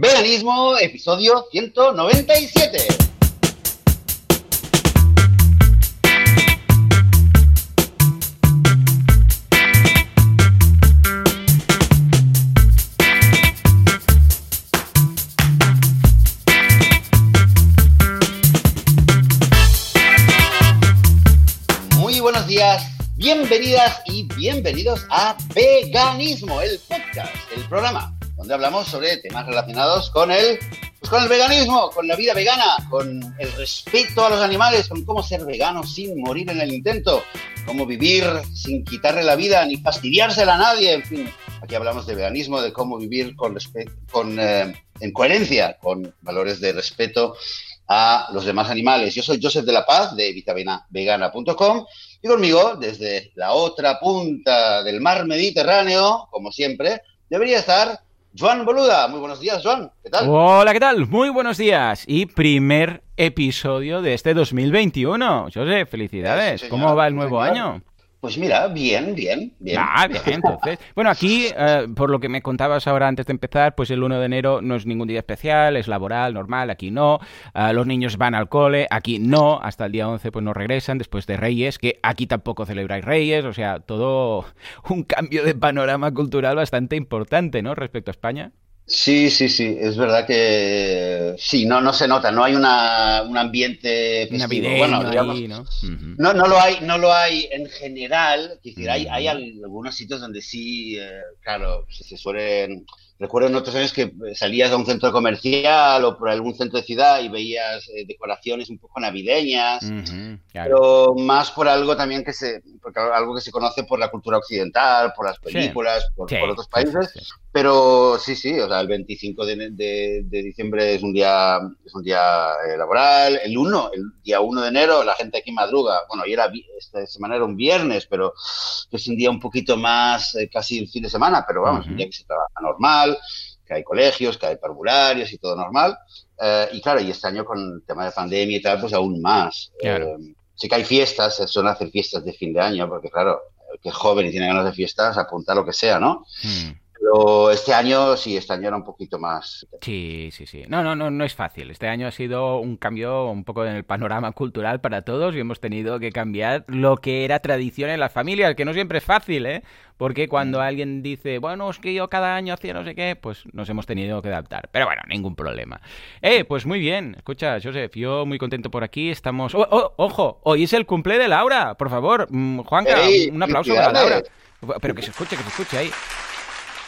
Veganismo, episodio 197. Muy buenos días, bienvenidas y bienvenidos a Veganismo, el podcast, el programa donde hablamos sobre temas relacionados con el, pues con el veganismo, con la vida vegana, con el respeto a los animales, con cómo ser vegano sin morir en el intento, cómo vivir sin quitarle la vida ni fastidiársela a nadie, en fin. Aquí hablamos de veganismo, de cómo vivir con, con eh, en coherencia con valores de respeto a los demás animales. Yo soy Joseph de la Paz de vitaminavegana.com y conmigo, desde la otra punta del mar Mediterráneo, como siempre, debería estar Joan Boluda. Muy buenos días, Joan. ¿Qué tal? Hola, ¿qué tal? Muy buenos días. Y primer episodio de este 2021. José, felicidades. ¿Cómo va el nuevo año? Pues mira, bien, bien, bien. Ah, bien, entonces. Bueno, aquí, eh, por lo que me contabas ahora antes de empezar, pues el 1 de enero no es ningún día especial, es laboral, normal, aquí no. Uh, los niños van al cole, aquí no. Hasta el día 11 pues no regresan, después de Reyes, que aquí tampoco celebráis Reyes. O sea, todo un cambio de panorama cultural bastante importante, ¿no? Respecto a España. Sí, sí, sí, es verdad que sí, no, no se nota, no hay una, un ambiente festivo. Bueno, digamos, ¿no? no, no lo hay, no lo hay en general, decir, hay, hay algunos sitios donde sí, eh, claro, se suelen Recuerdo en otros años que salías a un centro comercial o por algún centro de ciudad y veías eh, decoraciones un poco navideñas, pero más por algo también que se, porque algo que se conoce por la cultura occidental, por las películas, por, otros países. pero sí, sí, o sea, el 25 de, diciembre es un día, es un día eh, laboral. El 1, el día 1 de enero, la gente aquí madruga. Bueno, y era esta semana era un viernes, pero es un día un poquito más, eh, casi el fin de semana, pero vamos, un día que se trabaja normal que hay colegios, que hay parvularios y todo normal. Eh, y claro, y este año con el tema de pandemia y tal, pues aún más. Eh, sí que hay fiestas, se suelen hacer fiestas de fin de año, porque claro, que es joven y tiene ganas de fiestas, apunta lo que sea, ¿no? Hmm. Pero este año sí, este año era un poquito más. Sí, sí, sí. No, no, no, no es fácil. Este año ha sido un cambio un poco en el panorama cultural para todos y hemos tenido que cambiar lo que era tradición en las familias, que no siempre es fácil, ¿eh? Porque cuando mm. alguien dice, bueno, es que yo cada año hacía no sé qué, pues nos hemos tenido que adaptar. Pero bueno, ningún problema. Eh, pues muy bien. Escucha, Joseph, yo muy contento por aquí. Estamos. Oh, oh, ojo, hoy es el cumple de Laura. Por favor, mm, Juanca, un aplauso para Laura. Pero que se escuche, que se escuche ahí.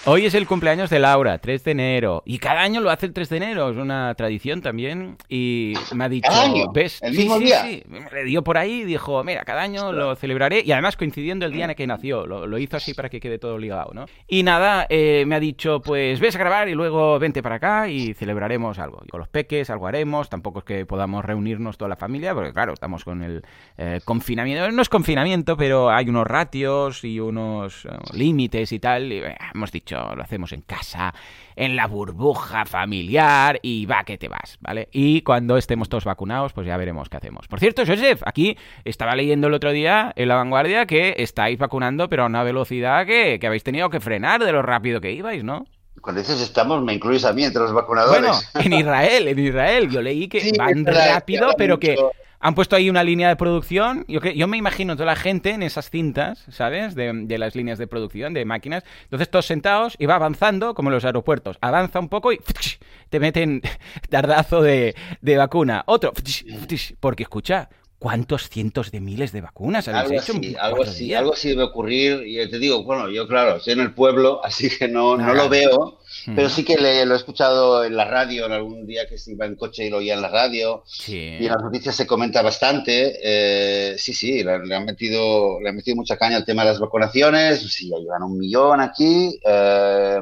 Hoy es el cumpleaños de Laura, 3 de enero. Y cada año lo hace el 3 de enero, es una tradición también. Y me ha dicho, ¿ves? ¿El mismo día? Sí, me dio por ahí y dijo, mira, cada año lo celebraré. Y además coincidiendo el día en el que nació. Lo, hizo así para que quede todo ligado, ¿no? Y nada, eh, me ha dicho, pues ves a grabar y luego vente para acá y celebraremos algo. Y con los peques algo haremos. Tampoco es que podamos reunirnos toda la familia, porque claro, estamos con el eh, confinamiento. No es confinamiento, pero hay unos ratios y unos eh, límites y tal. Y hemos dicho, lo hacemos en casa, en la burbuja familiar y va que te vas, ¿vale? Y cuando estemos todos vacunados, pues ya veremos qué hacemos. Por cierto, Joseph, aquí estaba leyendo el otro día en La Vanguardia que estáis vacunando, pero a una velocidad que, que habéis tenido que frenar de lo rápido que ibais, ¿no? Cuando dices estamos, me incluyes a mí entre los vacunadores. Bueno, en Israel, en Israel. Yo leí que van rápido, pero que han puesto ahí una línea de producción. Yo, yo me imagino toda la gente en esas cintas, ¿sabes? De, las líneas de producción, de máquinas. Entonces todos sentados y va avanzando, como en los aeropuertos. Avanza un poco y te meten dardazo de, de vacuna. Otro, porque escucha, ¿Cuántos cientos de miles de vacunas habéis algo hecho? algo así, algo así debe ocurrir. Y te digo, bueno, yo claro, estoy en el pueblo, así que no, no lo veo, pero sí que le, lo he escuchado en la radio, en algún día que se iba en coche y lo oía en la radio. Y en las noticias se comenta bastante. Eh, sí, sí, le, han metido, le han metido mucha caña al tema de las vacunaciones. Sí, ya llevan un millón aquí. Eh,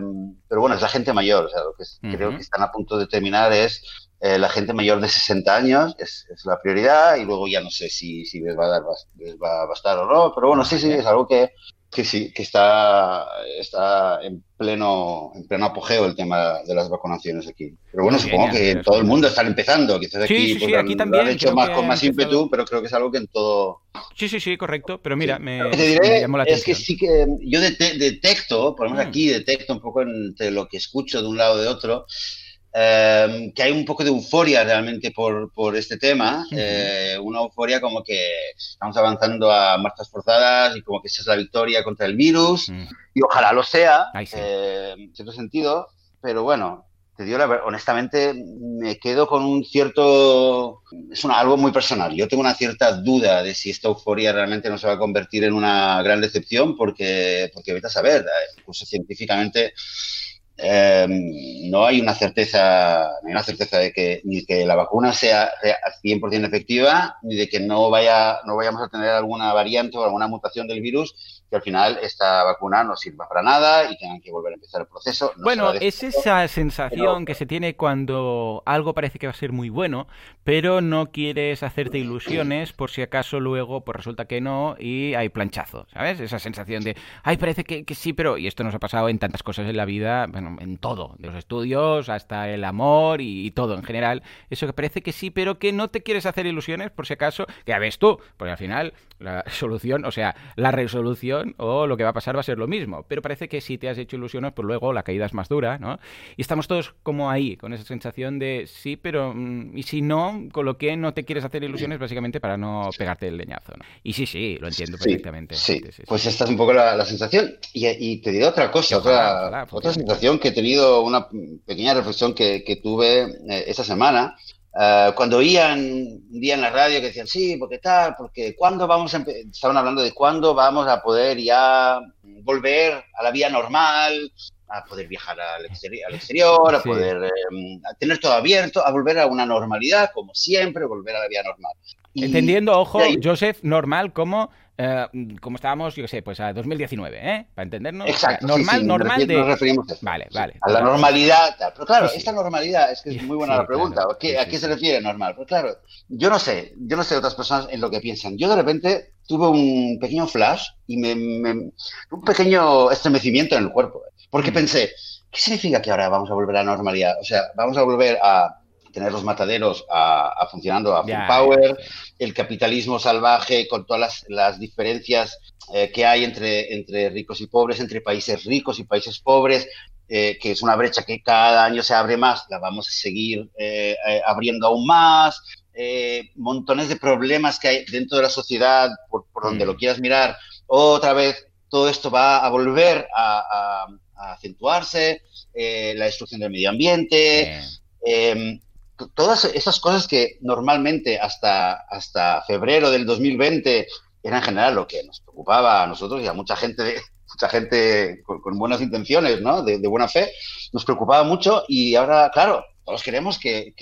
pero bueno, es la gente mayor. O sea, lo que creo que están a punto de terminar es eh, la gente mayor de 60 años es, la prioridad y luego ya no sé si, si les va a dar les va a bastar o no, pero bueno, sí, sí, es algo que, que sí, que está, está en pleno, en pleno apogeo el tema de las vacunaciones aquí. Pero bueno, supongo que en todo el mundo están empezando, quizás aquí, sí, pues, también, lo han hecho más con más ímpetu, pero creo que es algo que en todo... Sí, sí, sí, correcto, pero mira, me, te diré, llamó la atención. Es que sí que yo detecto, por lo menos mm. aquí detecto un poco entre lo que escucho de un lado de otro, Em, que hay un poco de euforia realmente por, por este tema, eh, una euforia como que estamos avanzando a marchas forzadas y como que esa es la victoria contra el virus, y ojalá lo sea, eh, en cierto sentido, pero bueno, te digo la verdad, honestamente me quedo con un cierto, es algo muy personal, yo tengo una cierta duda de si esta euforia realmente no se va a convertir en una gran decepción, porque, porque vete a saber, eh, incluso científicamente Em, no hay una certeza, una certeza de que ni que la vacuna sea 100% efectiva, ni de que no vaya, no vayamos a tener alguna variante o alguna mutación del virus que al final esta vacuna no sirva para nada y tengan que volver a empezar el proceso. bueno, es esa sensación que se tiene cuando algo parece que va a ser muy bueno, pero no quieres hacerte ilusiones por si acaso luego pues resulta que no y hay planchazo, ¿sabes? Esa sensación de, ay, parece que, sí, pero... Y esto nos ha pasado en tantas cosas en la vida, bueno, en todo, de los estudios hasta el amor y, todo en general. Eso que parece que sí, pero que no te quieres hacer ilusiones por si acaso, que ya ves tú, porque al final la solución, o sea, la resolución o lo que va a pasar va a ser lo mismo. Pero parece que si te has hecho ilusiones, pues luego la caída es más dura, ¿no? Y estamos todos como ahí, con esa sensación de sí, pero mm, y si no, con lo que no te quieres hacer ilusiones básicamente para no pegarte el leñazo, ¿no? Y sí, sí, lo entiendo perfectamente. Sí, pues esta es un poco la, sensación. Y, te digo otra cosa, otra, otra sensación que he tenido, una pequeña reflexión que, tuve eh, esta semana eh, cuando oían un día en la radio que decían, sí, porque tal, porque cuándo vamos a estaban hablando de cuándo vamos a poder ya volver a la vía normal, a poder viajar al, exterior, a poder em, tener todo abierto, a volver a una normalidad, como siempre, volver a la vía normal. Entendiendo, ojo, Joseph, normal como eh, como estábamos, yo qué sé, pues a 2019, ¿eh? Para entendernos. Exacto. normal, normal de. referimos Vale, vale. A la normalidad. Pero claro, esta normalidad, es que es muy buena la pregunta. ¿A qué se refiere normal? Pues claro, yo no sé, yo no sé otras personas en lo que piensan. Yo de repente tuve un pequeño flash y me, un pequeño estremecimiento en el cuerpo. Porque mm. pensé, ¿qué significa que ahora vamos a volver a la normalidad? O sea, vamos a volver a tener los mataderos a, funcionando a full power, el capitalismo salvaje con todas las, diferencias eh, que hay entre, entre ricos y pobres, entre países ricos y países pobres, eh, que es una brecha que cada año se abre más, la vamos a seguir eh, abriendo aún más, montones de problemas que hay dentro de la sociedad, por, donde lo mm. quieras mirar, otra vez todo esto va a volver a, acentuarse, la destrucción del medio ambiente, todas esas cosas que normalmente hasta, hasta febrero del 2020 era en general lo que nos preocupaba a nosotros y a mucha gente, mucha gente con, buenas intenciones, ¿no? De, buena fe, nos preocupaba mucho y ahora, claro, todos queremos que,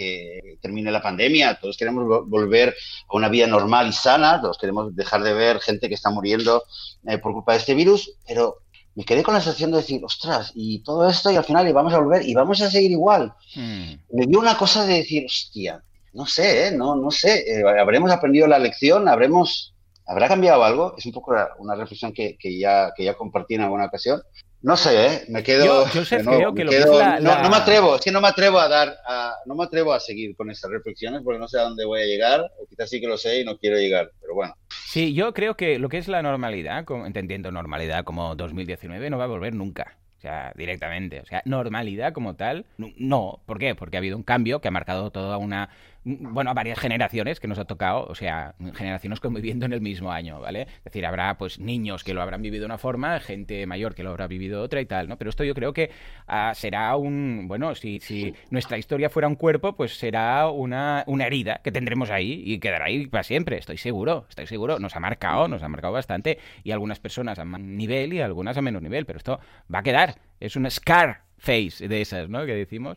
termine la pandemia, todos queremos volver a una vida normal y sana, todos queremos dejar de ver gente que está muriendo eh, por culpa de este virus, pero me quedé con la sensación de decir, ostras, y todo esto, y al final y vamos a volver y vamos a seguir igual. Hmm. Me dio una cosa de decir, hostia, no sé, ¿eh? no, no sé, eh, habremos aprendido la lección, habremos, habrá cambiado algo. Es un poco una reflexión que, que, ya, que ya compartí en alguna ocasión. No sé, ¿eh? me quedo. Yo, creo que lo que es no, no, me atrevo, es que no me atrevo a dar, no me atrevo a seguir con estas reflexiones porque no sé a dónde voy a llegar, o quizás sí que lo sé y no quiero llegar, pero bueno. Sí, yo creo que lo que es la normalidad, entendiendo normalidad como 2019, no va a volver nunca. O sea, directamente. O sea, normalidad como tal, no. ¿Por qué? Porque ha habido un cambio que ha marcado toda una bueno, a varias generaciones que nos ha tocado, o sea, generaciones conviviendo en el mismo año, ¿vale? Es decir, habrá pues niños que lo habrán vivido de una forma, gente mayor que lo habrá vivido de otra y tal, ¿no? Pero esto yo creo que ah, será un, bueno, si, si nuestra historia fuera un cuerpo, pues será una, una herida que tendremos ahí y quedará ahí para siempre, estoy seguro, estoy seguro, nos ha marcado, nos ha marcado bastante y algunas personas a más nivel y algunas a menos nivel, pero esto va a quedar, es un scar face de esas, ¿no? Que decimos.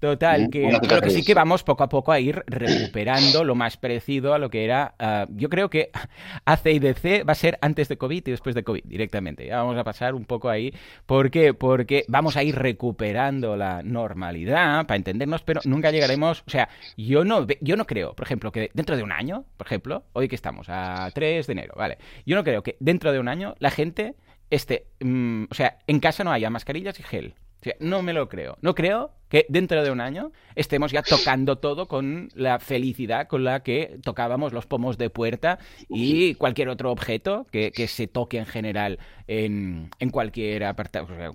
Total, que creo que sí que vamos poco a poco a ir recuperando lo más parecido a lo que era. Ah, yo creo que ACIDC va a ser antes de COVID y después de COVID directamente. Ya vamos a pasar un poco ahí. ¿Por qué? Porque vamos a ir recuperando la normalidad para entendernos, pero nunca llegaremos. O sea, yo no, yo no creo, por ejemplo, que dentro de un año, por ejemplo, hoy que estamos a 3 de enero, ¿vale? Yo no creo que dentro de un año la gente esté. Mm, o sea, en casa no haya mascarillas y gel. O sea, no me lo creo. No creo que dentro de un año estemos ya tocando todo con la felicidad con la que tocábamos los pomos de puerta y cualquier otro objeto que, se toque en general en, cualquier,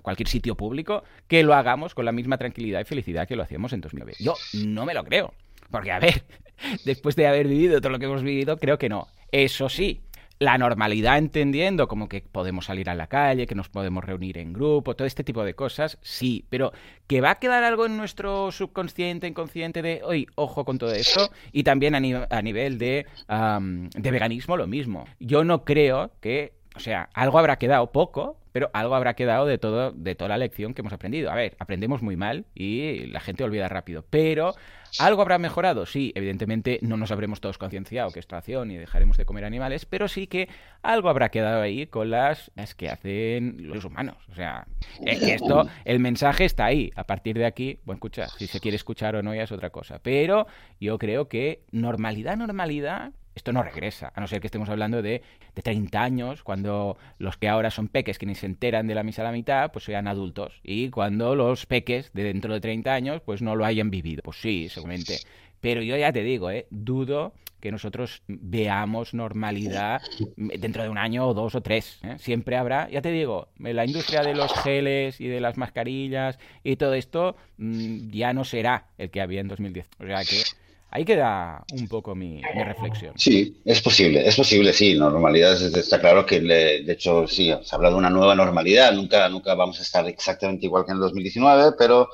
cualquier sitio público, que lo hagamos con la misma tranquilidad y felicidad que lo hacíamos en 2009. Yo no me lo creo. Porque, a ver, después de haber vivido todo lo que hemos vivido, creo que no. Eso sí, la normalidad entendiendo como que podemos salir a la calle, que nos podemos reunir en grupo, todo este tipo de cosas, sí, pero que va a quedar algo en nuestro subconsciente, inconsciente de, hoy, ojo con todo esto, y también a, nivel de, de veganismo lo mismo. Yo no creo que, o sea, algo habrá quedado poco, pero algo habrá quedado de todo de toda la lección que hemos aprendido. A ver, aprendemos muy mal y la gente olvida rápido, pero algo habrá mejorado. Sí, evidentemente no nos habremos todos concienciado que es tracción y dejaremos de comer animales, pero sí que algo habrá quedado ahí con las, que hacen los humanos. O sea, es esto, el mensaje está ahí. A partir de aquí, bueno, escucha, si se quiere escuchar o no ya es otra cosa. Pero yo creo que normalidad, normalidad, esto no regresa, a no ser que estemos hablando de, de 30 años, cuando los que ahora son peques que ni se enteran de la misa a la mitad, pues sean adultos. Y cuando los peques de dentro de 30 años, pues no lo hayan vivido. Pues sí, seguramente. Pero yo ya te digo, ¿eh? dudo que nosotros veamos normalidad dentro de un año o dos o tres. ¿eh? Siempre habrá, ya te digo, la industria de los geles y de las mascarillas y todo esto mm, ya no será el que había en 2010. O sea que Ahí queda un poco mi, reflexión. Sí, es posible, es posible, sí. Normalidad está claro que, de hecho, sí, se habla de una nueva normalidad. Nunca, nunca vamos a estar exactamente igual que en el 2019, pero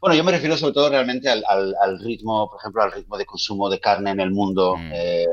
bueno, yo me refiero sobre todo realmente al, ritmo, por ejemplo, al ritmo de consumo de carne en el mundo. Mm. Eh,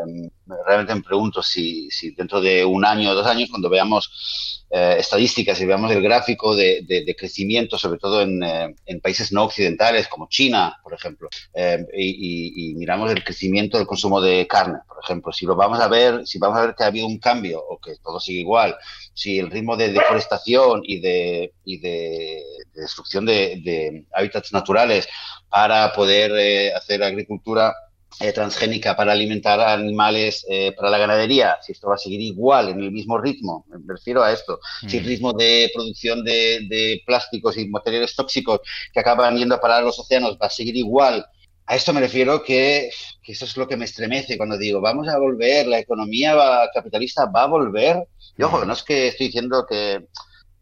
realmente me pregunto si, si dentro de un año o dos años, cuando veamos eh, estadísticas y veamos el gráfico de, crecimiento, sobre todo eh, en, países no occidentales como China, por ejemplo, eh, y, miramos el crecimiento del consumo de carne, por ejemplo, si lo vamos a ver, si vamos a ver que ha habido un cambio o que todo sigue igual, si el ritmo de deforestación y de, y de, destrucción de, hábitats naturales para poder hacer agricultura eh, transgénica para alimentar animales eh, para la ganadería, si esto va a seguir igual, en el mismo ritmo, me refiero a esto, si el mm. ritmo de producción de, plásticos y materiales tóxicos que acaban yendo a parar a los océanos va a seguir igual, a esto me refiero que, eso es lo que me estremece cuando digo, vamos a volver, la economía capitalista va a volver. Y ojo, no es que estoy diciendo que,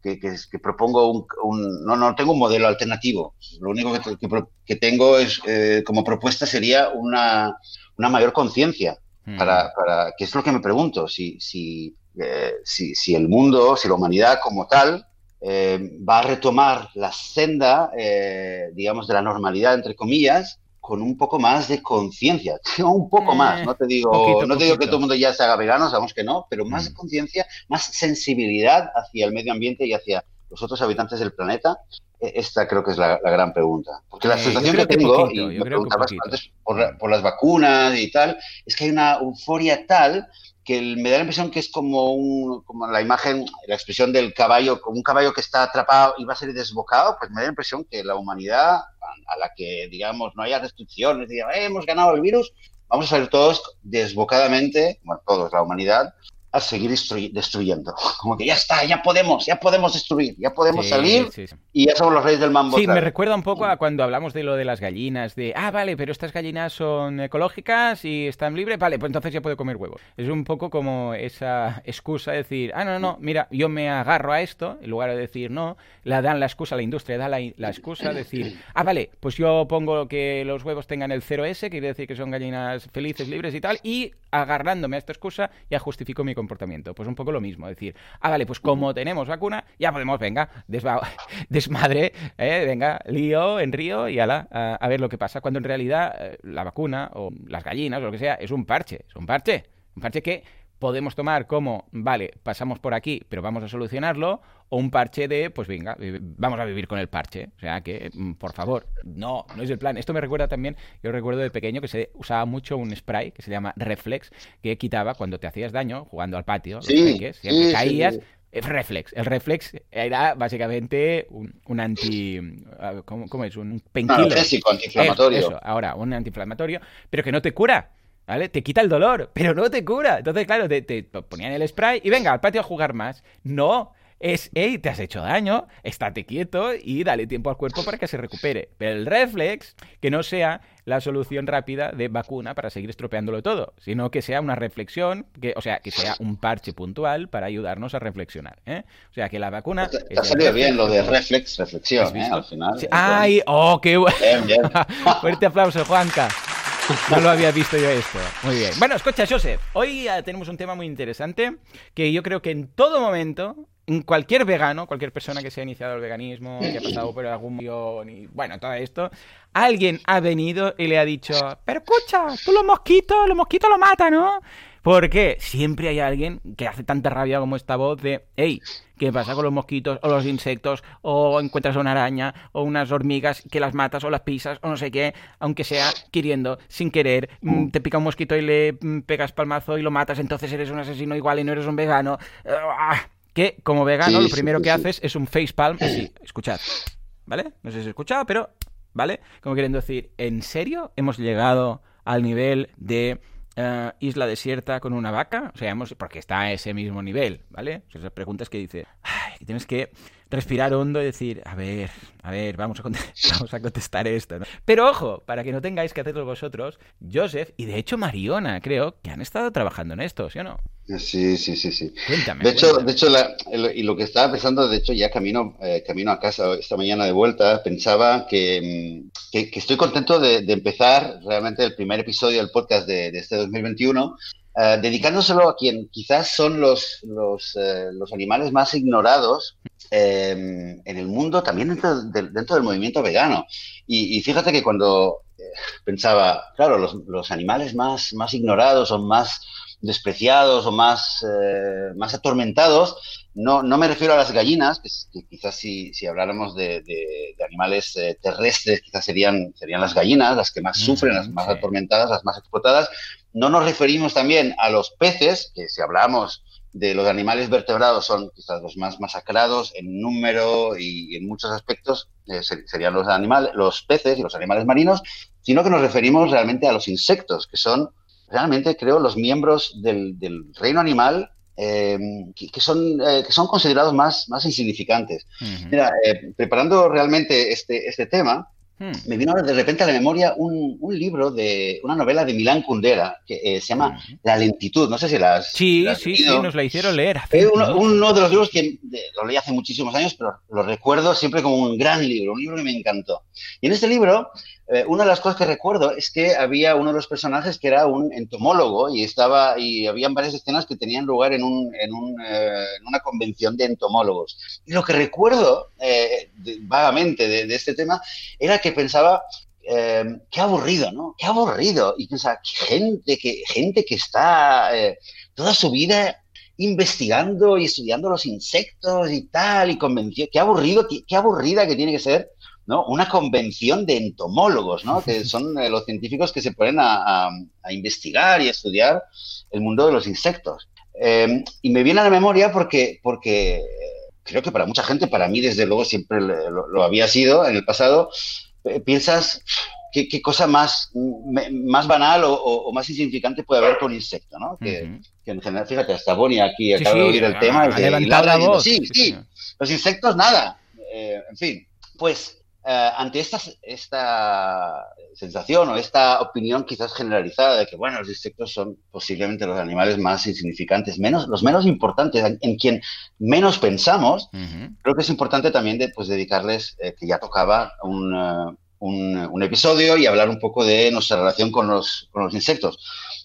que, propongo un, no, no tengo un modelo alternativo. Lo único que, que tengo es, eh, como propuesta sería una, una mayor conciencia. Mm. Para, para, que es lo que me pregunto, si, si, eh, si, si, el mundo, si la humanidad como tal, eh, va a retomar la senda, digamos, de la normalidad, entre comillas, con un poco más de conciencia, un poco más, eh, no te digo, no te digo que todo el mundo ya se haga vegano, sabemos que no, pero más mm. conciencia, más sensibilidad hacia el medio ambiente y hacia los otros habitantes del planeta, e, esta creo que es la, gran pregunta. Porque la eh, sensación que, tengo, y me preguntabas antes por, por, las vacunas y tal, es que hay una euforia tal que me da la impresión que es como, un, como la imagen, la expresión del caballo, como un caballo que está atrapado y va a ser desbocado, pues me da la impresión que la humanidad, a la que, digamos, no haya restricciones, digamos, eh, hemos ganado el virus, vamos a salir todos desbocadamente, bueno, todos, la humanidad, a seguir destruyendo. Como que ya está, ya podemos, ya podemos destruir, ya podemos salir y ya somos los reyes del mambo. Sí, me recuerda un poco a cuando hablamos de lo de las gallinas, de, ah, vale, pero estas gallinas son ecológicas y están libres, vale, pues entonces ya puedo comer huevos. Es un poco como esa excusa de decir, ah, no, no, mira, yo me agarro a esto, en lugar de decir no, la dan la excusa, la industria da la, la excusa de decir, ah, vale, pues yo pongo que los huevos tengan el 0S, que quiere decir que son gallinas felices, libres y tal, y agarrándome a esta excusa ya justifico mi comportamiento. Pues un poco lo mismo, decir, ah, vale, pues como tenemos vacuna, ya podemos, venga, desmadre, eh, venga, lío en río y ala, a, ver lo que pasa. Cuando en realidad eh, la vacuna o las gallinas o lo que sea es un parche, es un parche, un parche que podemos tomar como, vale, pasamos por aquí, pero vamos a solucionarlo, o un parche de, pues venga, vamos a vivir con el parche. O sea que, mm, por favor, no, no es el plan. Esto me recuerda también, yo recuerdo de pequeño que se usaba mucho un spray que se llama Reflex, que quitaba cuando te hacías daño jugando al patio, sí, siempre caías. Reflex. El reflex era básicamente un, anti. ¿cómo, es? Un penquilo. antiinflamatorio. eso, ahora, un antiinflamatorio, pero que no te cura. ¿Vale? Te quita el dolor, pero no te cura. Entonces, claro, te, ponían el spray y venga, al patio a jugar más. No, es, hey, te has hecho daño, estate quieto y dale tiempo al cuerpo para que se recupere. Pero el reflex, que no sea la solución rápida de vacuna para seguir estropeándolo todo, sino que sea una reflexión, que, o sea, que sea un parche puntual para ayudarnos a reflexionar. ¿eh? O sea, que la vacuna... Te, ha salido bien lo de reflex, reflexión, ¿eh? al final. ¡Ay! ¡Oh, qué bueno! Fuerte aplauso, Juanca. No lo había visto yo esto. Muy bien. Bueno, escucha, Joseph. Hoy tenemos un tema muy interesante que yo creo que en todo momento, en cualquier vegano, cualquier persona que se ha iniciado el veganismo, que ha pasado por algún guion y bueno, todo esto, alguien ha venido y le ha dicho, pero escucha, tú los mosquitos, los mosquitos lo matan, ¿no? Porque siempre hay alguien que hace tanta rabia como esta voz de, hey, ¿qué pasa con los mosquitos o los insectos? O encuentras una araña o unas hormigas que las matas o las pisas o no sé qué, aunque sea queriendo, sin querer, mm, te pica un mosquito y le mm, pegas palmazo y lo matas, entonces eres un asesino igual y no eres un vegano. Ah, que como vegano lo primero que haces es un facepalm así, escuchad, ¿vale? No sé si se escuchado, pero, ¿vale? Como queriendo decir, ¿en serio hemos llegado al nivel de eh, isla desierta con una vaca? O sea, porque está a ese mismo nivel, ¿vale? O sea, esas preguntas que dice, ay, que tienes que respirar hondo y decir, a ver, a ver, vamos a, vamos a contestar esto. Pero ojo, para que no tengáis que hacerlo vosotros, Joseph y de hecho Mariona, creo, que han estado trabajando en esto, ¿sí o no? Sí, sí, sí, sí. Cuéntame. De hecho, de hecho y lo que estaba pensando, de hecho, ya camino, eh, camino a casa esta mañana de vuelta, pensaba que, mm, que, estoy contento de, empezar realmente el primer episodio del podcast de, este 2021 Uh, eh, dedicándoselo a quien quizás son los, los, eh, los animales más ignorados Em, en el mundo, también dentro, dentro del movimiento vegano. Y, fíjate que cuando eh, pensaba, claro, los, animales más, más ignorados o más despreciados o más, eh, más atormentados, no, no me refiero a las gallinas, que, quizás si, si, habláramos de, animales eh, terrestres, quizás serían, serían las gallinas las que más sufren, las más atormentadas, las más explotadas. No nos referimos también a los peces, que si hablamos de los animales vertebrados son quizás los más masacrados en número y en muchos aspectos eh, serían los animales, los peces y los animales marinos, sino que nos referimos realmente a los insectos, que son realmente, creo, los miembros del, reino animal eh, que, son, eh, que son considerados más, más insignificantes. Mira, preparando realmente este, este tema, Hmm. Me vino de repente a la memoria un, un, libro de una novela de Milán Kundera que eh, se llama hmm. La lentitud. No sé si las. Sí, sí, sí, nos la hicieron leer. uno, uno, de los libros que lo leí hace muchísimos años, pero lo recuerdo siempre como un gran libro, un libro que me encantó. Y en este libro eh, una de las cosas que recuerdo es que había uno de los personajes que era un entomólogo y estaba y habían varias escenas que tenían lugar en, un, en, un, eh, en una convención de entomólogos. Y lo que recuerdo eh, vagamente de, este tema era que pensaba qué aburrido, ¿no? Qué aburrido. Y pensaba, gente que, gente que está toda su vida investigando y estudiando los insectos y tal, y convenció, qué aburrido, qué aburrida que tiene que ser ¿no? Una convención de entomólogos, ¿no? Que son eh, los científicos que se ponen a, investigar y a estudiar el mundo de los insectos. Eh, y me viene a la memoria porque, porque creo que para mucha gente, para mí desde luego siempre lo, había sido en el pasado, eh, piensas qué, cosa más, más banal o, más insignificante puede haber con insecto, ¿no? Que, en general, fíjate, hasta Bonnie aquí acaba de oír el tema. y sí, sí, los insectos nada. en fin, pues eh, ante esta, esta sensación o esta opinión quizás generalizada de que, bueno, los insectos son posiblemente los animales más insignificantes, menos, los menos importantes, en, quien menos pensamos, creo que es importante también de, pues, dedicarles, eh, que ya tocaba, un, eh, un, un, episodio y hablar un poco de nuestra relación con los, con los insectos.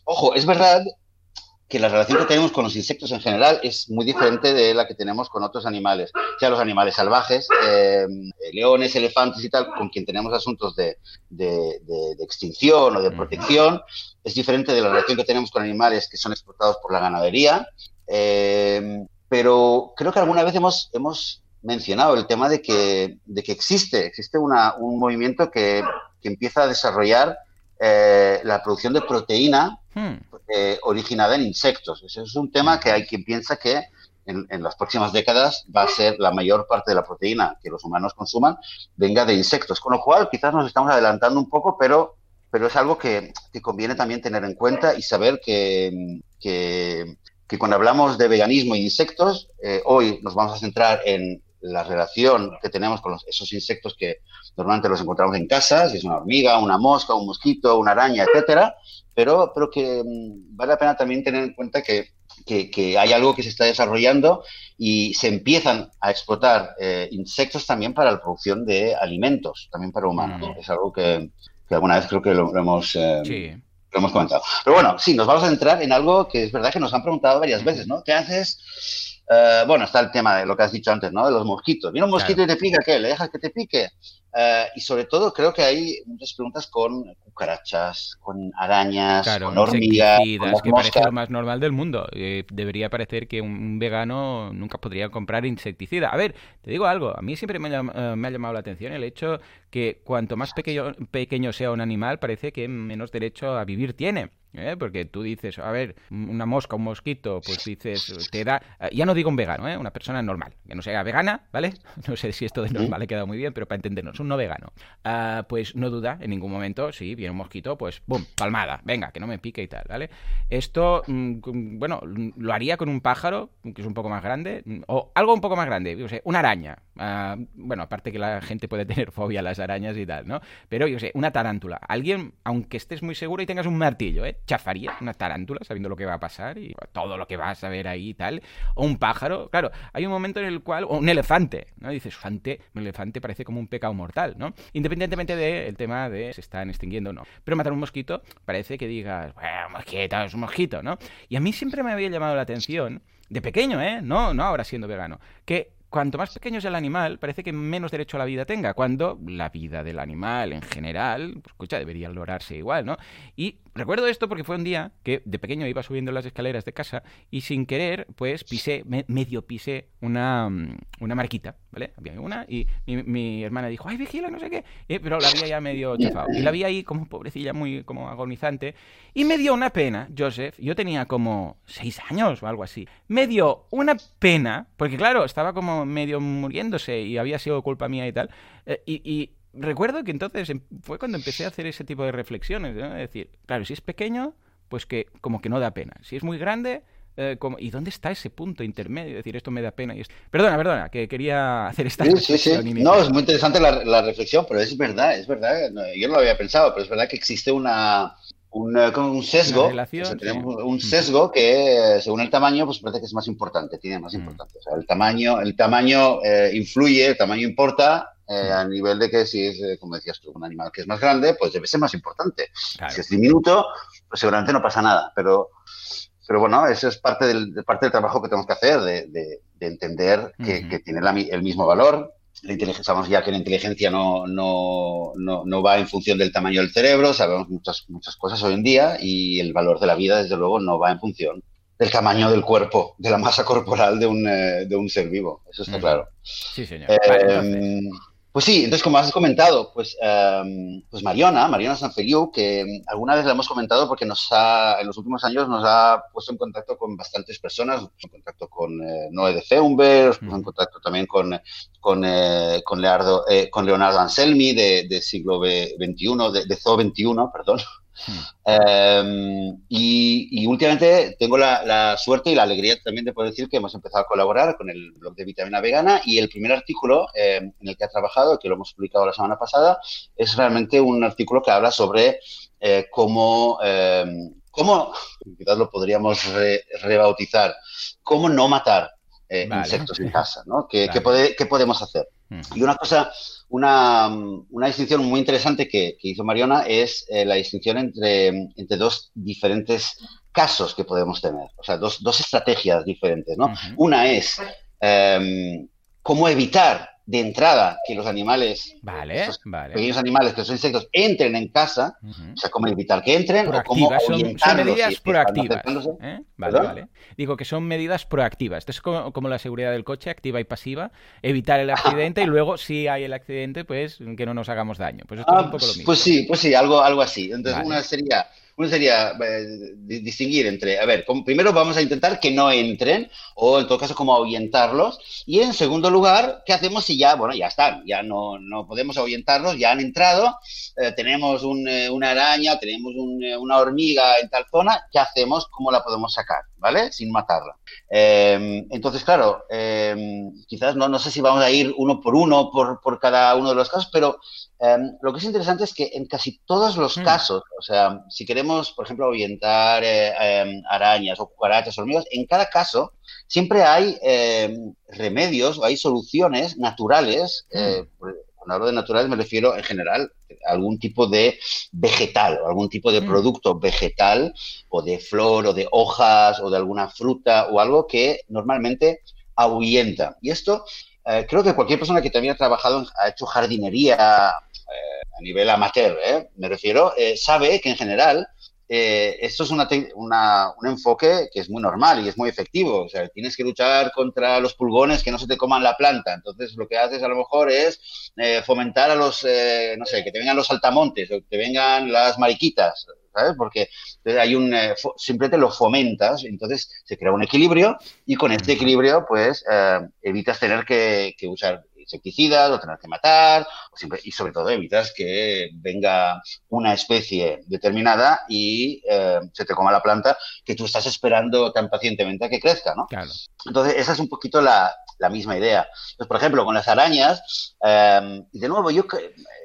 Ojo, es verdad que la relación que tenemos con los insectos en general es muy diferente de la que tenemos con otros animales, sea los animales salvajes, eh, leones, elefantes y tal, con quien tenemos asuntos de, extinción o de protección, es diferente de la relación que tenemos con animales que son explotados por la ganadería, eh, pero creo que alguna vez hemos, hemos mencionado el tema de que, de que existe, existe una, un movimiento que, que empieza a desarrollar eh, la producción de proteína hmm. Eh, originada en insectos. Ese es un tema que hay quien piensa que en, las próximas décadas va a ser la mayor parte de la proteína que los humanos consuman venga de insectos. Con lo cual, quizás nos estamos adelantando un poco, pero, pero es algo que, conviene también tener en cuenta y saber que, que, que cuando hablamos de veganismo y insectos, eh, hoy nos vamos a centrar en la relación que tenemos con esos insectos que normalmente los encontramos en casa, si es una hormiga, una mosca, un mosquito, una araña, etcétera, pero, pero que mm, vale la pena también tener en cuenta que, que, hay algo que se está desarrollando y se empiezan a explotar eh, insectos también para la producción de alimentos, también para humanos. Mm. Es algo que, alguna vez creo que lo, hemos... Eh, lo hemos comentado. Pero bueno, sí, nos vamos a entrar en algo que es verdad que nos han preguntado varias veces, ¿no? ¿Qué haces eh, bueno, está el tema de lo que has dicho antes, ¿no? De los mosquitos. Viene un mosquito y te pica, ¿qué? ¿Le dejas que te pique? Eh, y sobre todo creo que hay muchas preguntas con cucarachas, con arañas, con hormigas, con que parece lo más normal del mundo. Eh, debería parecer que un vegano nunca podría comprar insecticida. A ver, te digo algo, a mí siempre me ha, me ha llamado la atención el hecho que cuanto más pequeño, pequeño sea un animal, parece que menos derecho a vivir tiene. ¿Eh? Porque tú dices, a ver, una mosca, un mosquito, pues dices, te da, ya no digo un vegano, ¿eh? una persona normal, que no sea vegana, ¿vale? No sé si esto de normal ha quedado muy bien, pero para entendernos, un no vegano, ah, pues no duda en ningún momento, si viene un mosquito, pues, ¡bum!, palmada, venga, que no me pique y tal, ¿vale? Esto, mm, bueno, lo haría con un pájaro, que es un poco más grande, o algo un poco más grande, sé, una araña, ah, bueno, aparte que la gente puede tener fobia a las arañas y tal, ¿no? Pero yo sé, una tarántula, alguien, aunque estés muy seguro y tengas un martillo, ¿eh? chafaría una tarántula sabiendo lo que va a pasar y todo lo que vas a ver ahí y tal. O un pájaro, claro, hay un momento en el cual, o un elefante, ¿no? Dices, elefante, un elefante parece como un pecado mortal, ¿no? Independientemente del tema de se están extinguiendo o no. Pero matar un mosquito parece que digas, bueno, mosquito, es un mosquito, ¿no? Y a mí siempre me había llamado la atención, de pequeño, ¿eh? No, no ahora siendo vegano, que cuanto más pequeño es el animal, parece que menos derecho a la vida tenga, cuando la vida del animal en general, pues, escucha, debería lograrse igual, ¿no? Y recuerdo esto porque fue un día que de pequeño iba subiendo las escaleras de casa y sin querer, pues pisé, medio pisé una, mm, una marquita, ¿vale? Había una y mi, hermana dijo, ay, vigila, no sé qué, pero la había ya medio chafado. Y la vi ahí como pobrecilla, muy como agonizante. Y me dio una pena, Joseph, yo tenía como seis años o algo así, me dio una pena, porque claro, estaba como medio muriéndose y había sido culpa mía y tal, eh, y recuerdo que entonces em, fue cuando empecé a hacer ese tipo de reflexiones, ¿no? Es decir, claro, si es pequeño, pues que como que no da pena. Si es muy grande, eh, como, ¿y dónde está ese punto intermedio? Es decir, esto me da pena. Y Perdona, perdona, que quería hacer esta sí, Sí, sí. No, es muy interesante la, reflexión, pero es verdad, es verdad. yo no lo había pensado, pero es verdad que existe una, un, eh, un sesgo, tenemos un sesgo que según el tamaño, pues parece que es más importante, tiene más mm. importancia. O sea, el tamaño, el tamaño eh, influye, el tamaño importa eh, a nivel de que si es, eh, como decías tú, un animal que es más grande, pues debe ser más importante. Si es diminuto, pues seguramente no pasa nada. Pero, pero bueno, eso es parte del, parte del trabajo que tenemos que hacer, de, de, entender que, que tiene el mismo valor. La inteligencia, sabemos ya que la inteligencia no, no, no, no, va en función del tamaño del cerebro, sabemos muchas, muchas cosas hoy en día y el valor de la vida, desde luego, no va en función del tamaño del cuerpo, de la masa corporal de un, eh, de un ser vivo. Eso está claro. Sí, señor. Pues sí, entonces como has comentado, pues, um, pues Mariona, Mariona Sanfeliu, que alguna vez la hemos comentado porque nos ha, en los últimos años nos ha puesto en contacto con bastantes personas, nos puso en contacto con eh, Noé de Feumber, nos puso en contacto también con, con, eh, con, Leonardo, eh, con Leonardo Anselmi de, de siglo XXI, de, de Zoo XXI, perdón, Em, y, últimamente tengo la, suerte y la alegría también de poder decir que hemos empezado a colaborar con el blog de Vitamina Vegana y el primer artículo em, en el que ha trabajado, que lo hemos publicado la semana pasada, es realmente un artículo que habla sobre eh, cómo, em, cómo, quizás lo podríamos rebautizar, cómo no matar eh, insectos en casa, ¿no? ¿Qué, ¿qué, podemos hacer? Y una cosa una, una distinción muy interesante que, hizo Mariona es eh, la distinción entre, entre dos diferentes casos que podemos tener, o sea, dos, dos estrategias diferentes, ¿no? Una es em, cómo evitar de entrada que los animales, vale, pequeños animales que son insectos, entren en casa, o sea, cómo evitar que entren o cómo son, medidas proactivas. ¿eh? Vale, vale. Digo que son medidas proactivas. Esto es como, la seguridad del coche, activa y pasiva, evitar el accidente y luego, si hay el accidente, pues que no nos hagamos daño. Pues esto es un ah, poco lo mismo. Pues sí, pues sí, algo, algo así. Entonces, una sería uno sería eh, distinguir entre, a ver, primero vamos a intentar que no entren o en todo caso como ahuyentarlos y en segundo lugar, ¿qué hacemos si ya, bueno, ya están, ya no, no podemos ahuyentarlos, ya han entrado, eh, tenemos un, eh, una araña, tenemos una hormiga en tal zona, ¿qué hacemos? ¿Cómo la podemos sacar? ¿Vale? Sin matarla. Em, entonces, claro, em, quizás no, no sé si vamos a ir uno por uno por, por cada uno de los casos, pero em, lo que es interesante es que en casi todos los mm. casos, o sea, si queremos, por ejemplo, ahuyentar eh, arañas o cucarachas, hormigas, en cada caso siempre hay remedios o hay soluciones naturales. Eh, mm. Cuando hablo de naturales me refiero en general algún tipo de vegetal o algún tipo de mm. producto vegetal o de flor o de hojas o de alguna fruta o algo que normalmente ahuyenta. Y esto eh, creo que cualquier persona que también ha trabajado, ha hecho jardinería eh, a nivel amateur, eh, me refiero, sabe que en general eh, esto es una, un enfoque que es muy normal y es muy efectivo. O sea, tienes que luchar contra los pulgones que no se te coman la planta. Entonces, lo que haces a lo mejor es eh, fomentar a los, eh, no sé, que te vengan los saltamontes o que te vengan las mariquitas, ¿sabes? Porque hay un, simplemente lo fomentas, entonces se crea un equilibrio y con este equilibrio, pues, evitas tener que, que usar insecticidas, o tener que matar, y sobre todo evitas que venga una especie determinada y eh, se te coma la planta que tú estás esperando tan pacientemente a que crezca, ¿no? Claro. Entonces, esa es un poquito la, misma idea. Pues, por ejemplo, con las arañas, eh, y de nuevo, yo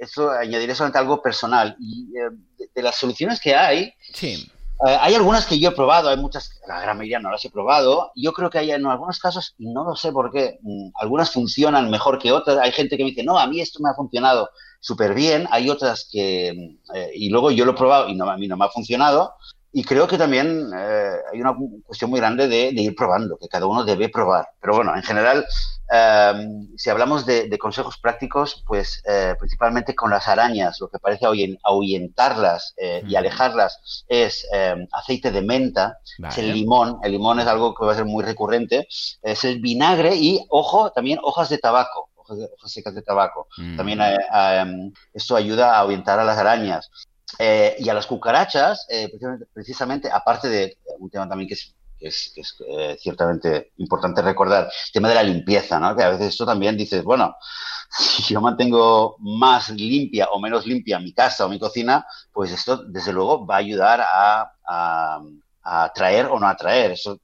esto añadiré solamente algo personal, y eh, de, las soluciones que hay, sí. Eh, hay algunas que yo he probado, hay muchas, la gran mayoría no las he probado. Yo creo que hay en algunos casos, y no lo sé por qué, mm, algunas funcionan mejor que otras. Hay gente que me dice, no, a mí esto me ha funcionado súper bien. Hay otras que, mm, eh, y luego yo lo he probado y no, a mí no me ha funcionado. Y creo que también eh, hay una cuestión muy grande de, ir probando, que cada uno debe probar. Pero bueno, en general, em, si hablamos de, consejos prácticos, pues eh, principalmente con las arañas, lo que parece ahuyentarlas eh, y alejarlas es em, aceite de menta, es el limón, el limón es algo que va a ser muy recurrente, es el vinagre y, ojo, también hojas de tabaco hojas, secas de tabaco. Mm. También em, esto ayuda a ahuyentar a las arañas. Eh, y a las cucarachas, eh, precisamente, aparte de un tema también que es, eh, ciertamente importante recordar, el tema de la limpieza, ¿no? Que a veces esto también dices, bueno, si yo mantengo más limpia o menos limpia mi casa o mi cocina, pues esto desde luego va a ayudar a, a, atraer o no atraer. Eso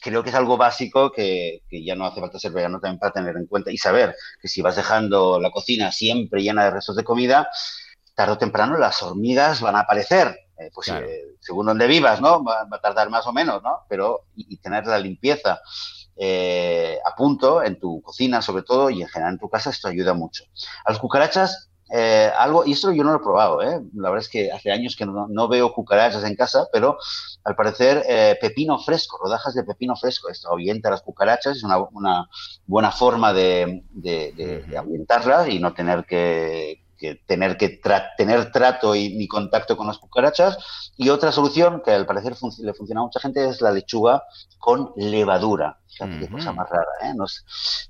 creo que es algo básico que, que, ya no hace falta ser vegano también para tener en cuenta y saber que si vas dejando la cocina siempre llena de restos de comida, tarde o temprano las hormigas van a aparecer. Eh, pues eh, según donde vivas, ¿no? Va, a tardar más o menos, ¿no? Pero y, tener la limpieza eh, a punto en tu cocina, sobre todo, y en general en tu casa, esto ayuda mucho. A las cucarachas, algo, y esto yo no lo he probado, ¿eh? La verdad es que hace años que no, veo cucarachas en casa, pero al parecer pepino fresco, rodajas de pepino fresco, esto ahuyenta las cucarachas, es una, una buena forma de, de, de ahuyentarlas y no tener que, que tener que tener trato y ni contacto con las cucarachas. Y otra solución que al parecer le funciona a mucha gente es la lechuga con levadura. qué cosa más rara, ¿eh?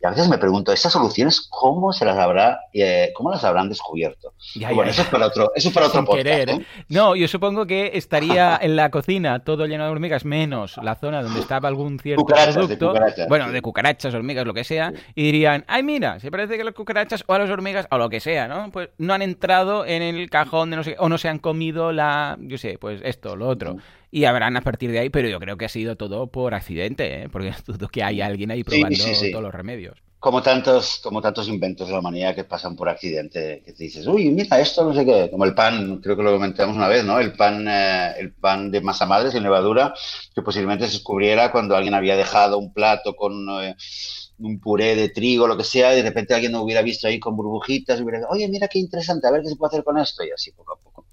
Y a veces me pregunto, ¿esas soluciones cómo se las habrá, eh, cómo las habrán descubierto? bueno, eso es para otro, eso es para otro podcast. ¿eh? No, yo supongo que estaría en la cocina todo lleno de hormigas, menos la zona donde estaba algún cierto producto, bueno, de cucarachas, hormigas, lo que sea, y dirían, ay, mira, se parece que las cucarachas o a las hormigas o lo que sea, ¿no? Pues no han entrado en el cajón de no sé o no se han comido la, yo sé, pues esto, lo otro. Y habrán a partir de ahí, pero yo creo que ha sido todo por accidente, ¿eh? porque dudo que hay alguien ahí probando todos los remedios. Como tantos, como tantos inventos de la humanidad que pasan por accidente, que te dices, uy, mira esto, no sé qué, como el pan, creo que lo comentamos una vez, ¿no? El pan, eh, el pan de masa madre sin levadura, que posiblemente se descubriera cuando alguien había dejado un plato con eh, un puré de trigo, lo que sea, y de repente alguien lo hubiera visto ahí con burbujitas y hubiera dicho, oye, mira qué interesante, a ver qué se puede hacer con esto, y así poco a poco.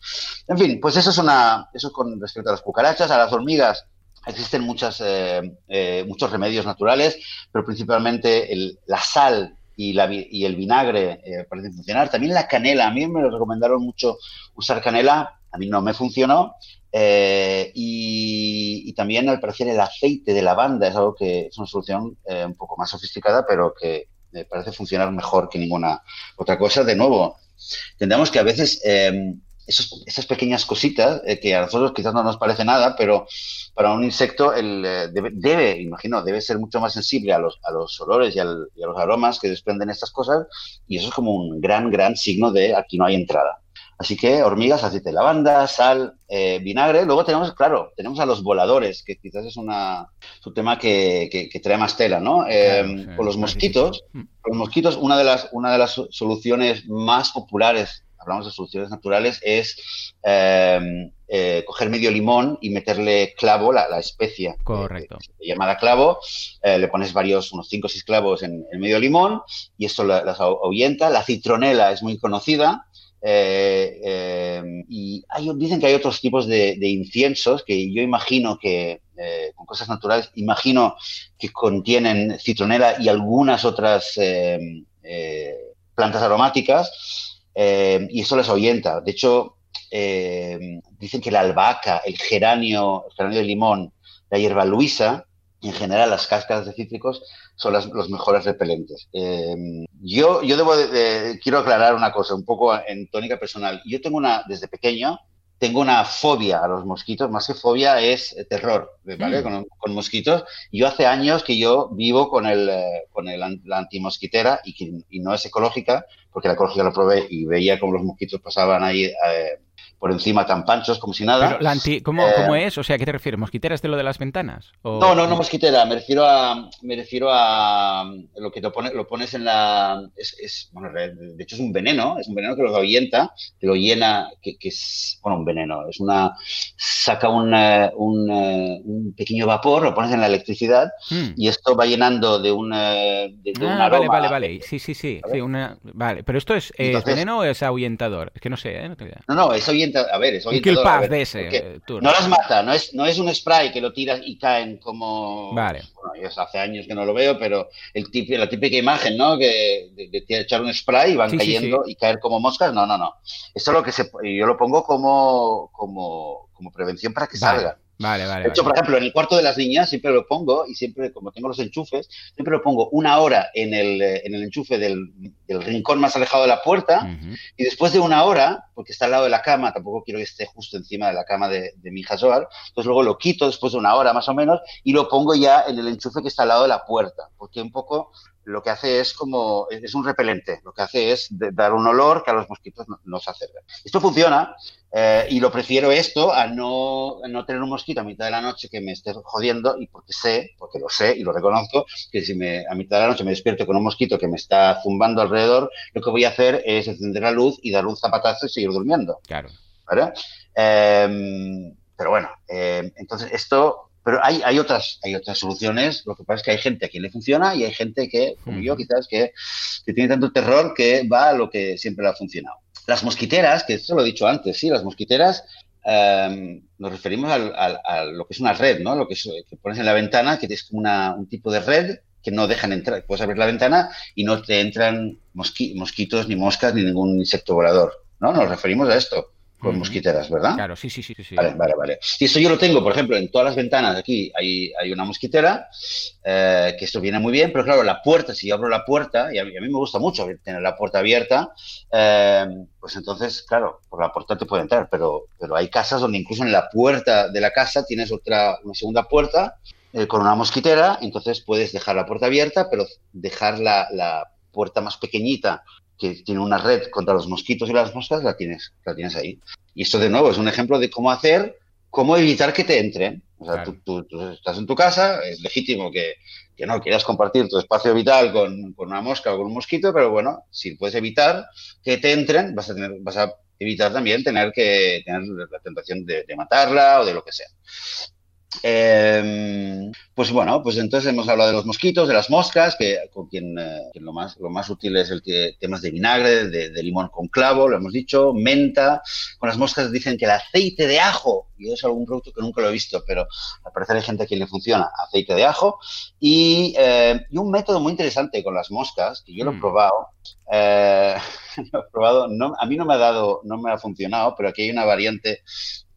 En fin, pues eso es una, eso con respecto a las cucarachas, a las hormigas. Existen muchas, eh, eh, muchos remedios naturales, pero principalmente la sal y, la, y el vinagre eh, parecen funcionar. También la canela. A mí me lo recomendaron mucho usar canela. A mí no me funcionó. Eh, y, también, al parecer, el aceite de lavanda es algo que es una solución eh, un poco más sofisticada, pero que me parece funcionar mejor que ninguna otra cosa. De nuevo, tendríamos que a veces em, esas pequeñas cositas eh, que a nosotros quizás no nos parece nada, pero para un insecto debe, imagino, debe ser mucho más sensible a los, a los olores y, a los aromas que desprenden estas cosas y eso es como un gran, gran signo de aquí no hay entrada. Así que hormigas, aceite de lavanda, sal, eh, vinagre. Luego tenemos, claro, tenemos a los voladores, que quizás es, una, un tema que, que, trae más tela, ¿no? Eh, con los mosquitos, los mosquitos, una de las, una de las soluciones más populares hablamos de soluciones naturales, es em, eh, coger medio limón y meterle clavo, la, especia. Correcto. llamada clavo, le pones varios, unos 5 o 6 clavos en, el medio limón y esto las ahuyenta. La citronela es muy conocida. Eh, em, y hay, dicen que hay otros tipos de, inciensos que yo imagino que, con cosas naturales, imagino que contienen citronela y algunas otras em, plantas aromáticas eh, y eso les ahuyenta. De hecho, eh, dicen que la albahaca, el geranio, el geranio de limón, la hierba luisa, y en general las cáscaras de cítricos son los mejores repelentes. Eh, yo, yo debo quiero aclarar una cosa, un poco en tónica personal. Yo tengo una, desde pequeño, tengo una fobia a los mosquitos, más que fobia es terror, ¿vale? Mm. Con, mosquitos. Yo hace años que yo vivo con, el, eh, con el, la antimosquitera y, que, y no es ecológica, porque la ecológica lo probé y veía cómo los mosquitos pasaban ahí eh, por encima tan panchos como si nada. Pero la anti, ¿cómo, eh, ¿cómo, es? O sea, ¿a qué te refieres? ¿Mosquiteras de lo de las ventanas? No, no, no mosquitera. Me refiero a, me refiero a lo que te pone, lo pones en la... Es, bueno, de hecho es un veneno, es un veneno que lo ahuyenta, que lo llena, que, es, bueno, un veneno, es una... Saca un, un, pequeño vapor, lo pones en la electricidad hmm. y esto va llenando de un, de, ah, Vale, vale, vale. Sí, sí, sí. sí una... Vale, pero esto es, veneno o es ahuyentador? Es que no sé, ¿eh? No, no, es ahuyentador a ver, es orientador. de ese, eh, no las mata, no es, no es un spray que lo tiras y caen como... Vale. Bueno, yo hace años que no lo veo, pero el la típica imagen, ¿no? Que de, echar un spray y van cayendo y caer como moscas, no, no, no. Esto es lo que se, yo lo pongo como, como, como prevención para que salgan. Vale, vale. De hecho, por ejemplo, en el cuarto de las niñas siempre lo pongo y siempre, como tengo los enchufes, siempre lo pongo una hora en el, eh, en el enchufe del, rincón más alejado de la puerta y después de una hora, porque está al lado de la cama, tampoco quiero que esté justo encima de la cama de, mi hija Joar, entonces luego lo quito después de una hora más o menos y lo pongo ya en el enchufe que está al lado de la puerta, porque un poco lo que hace es como, es un repelente, lo que hace es dar un olor que a los mosquitos no, se acercan. Esto funciona eh, y lo prefiero esto a no, no, tener un mosquito a mitad de la noche que me esté jodiendo y porque sé, porque lo sé y lo reconozco, que si me, a mitad de la noche me despierto con un mosquito que me está zumbando alrededor, lo que voy a hacer es encender la luz y dar un zapatazo y seguir durmiendo. Claro. ¿Vale? Em, pero bueno, em, entonces esto pero hay, hay, otras, hay otras soluciones. Lo que pasa es que hay gente a quien le funciona y hay gente que, como yo, quizás, que, que, tiene tanto terror que va a lo que siempre le ha funcionado. Las mosquiteras, que esto lo he dicho antes, sí, las mosquiteras em, nos referimos a lo que es una red, ¿no? Lo que, que pones en la ventana, que es como una, un tipo de red que no dejan entrar. Puedes abrir la ventana y no te entran mosquitos, ni moscas, ni ningún insecto volador, ¿no? Nos referimos a esto con mosquiteras, ¿verdad? Claro, sí, sí, sí, sí. Vale, vale, vale. Y eso yo lo tengo, por ejemplo, en todas las ventanas aquí hay, hay una mosquitera, eh, que esto viene muy bien, pero claro, la puerta, si yo abro la puerta, y a mí, me gusta mucho tener la puerta abierta, eh, pues entonces, claro, por la puerta te puede entrar, pero, pero hay casas donde incluso en la puerta de la casa tienes otra, una segunda puerta eh, con una mosquitera, entonces puedes dejar la puerta abierta, pero dejar la, la puerta más pequeñita que tiene una red contra los mosquitos y las moscas, la tienes, la tienes ahí. Y esto de nuevo es un ejemplo de cómo hacer, cómo evitar que te entren. O sea, tú, estás en tu casa, es legítimo que, que, no quieras compartir tu espacio vital con, con, una mosca o con un mosquito, pero bueno, si puedes evitar que te entren, vas a, tener, vas a evitar también tener que tener la tentación de, de matarla o de lo que sea. Eh, pues bueno, pues entonces hemos hablado de los mosquitos, de las moscas, que con quien, eh, lo, más, lo más útil es el que temas de vinagre, de, limón con clavo, lo hemos dicho, menta. Con las moscas dicen que el aceite de ajo, y es algún producto que nunca lo he visto, pero al parecer hay gente a quien le funciona, aceite de ajo. Y, eh, y un método muy interesante con las moscas, que yo lo he mm. probado, eh, lo he probado, no, a mí no me ha dado, no me ha funcionado, pero aquí hay una variante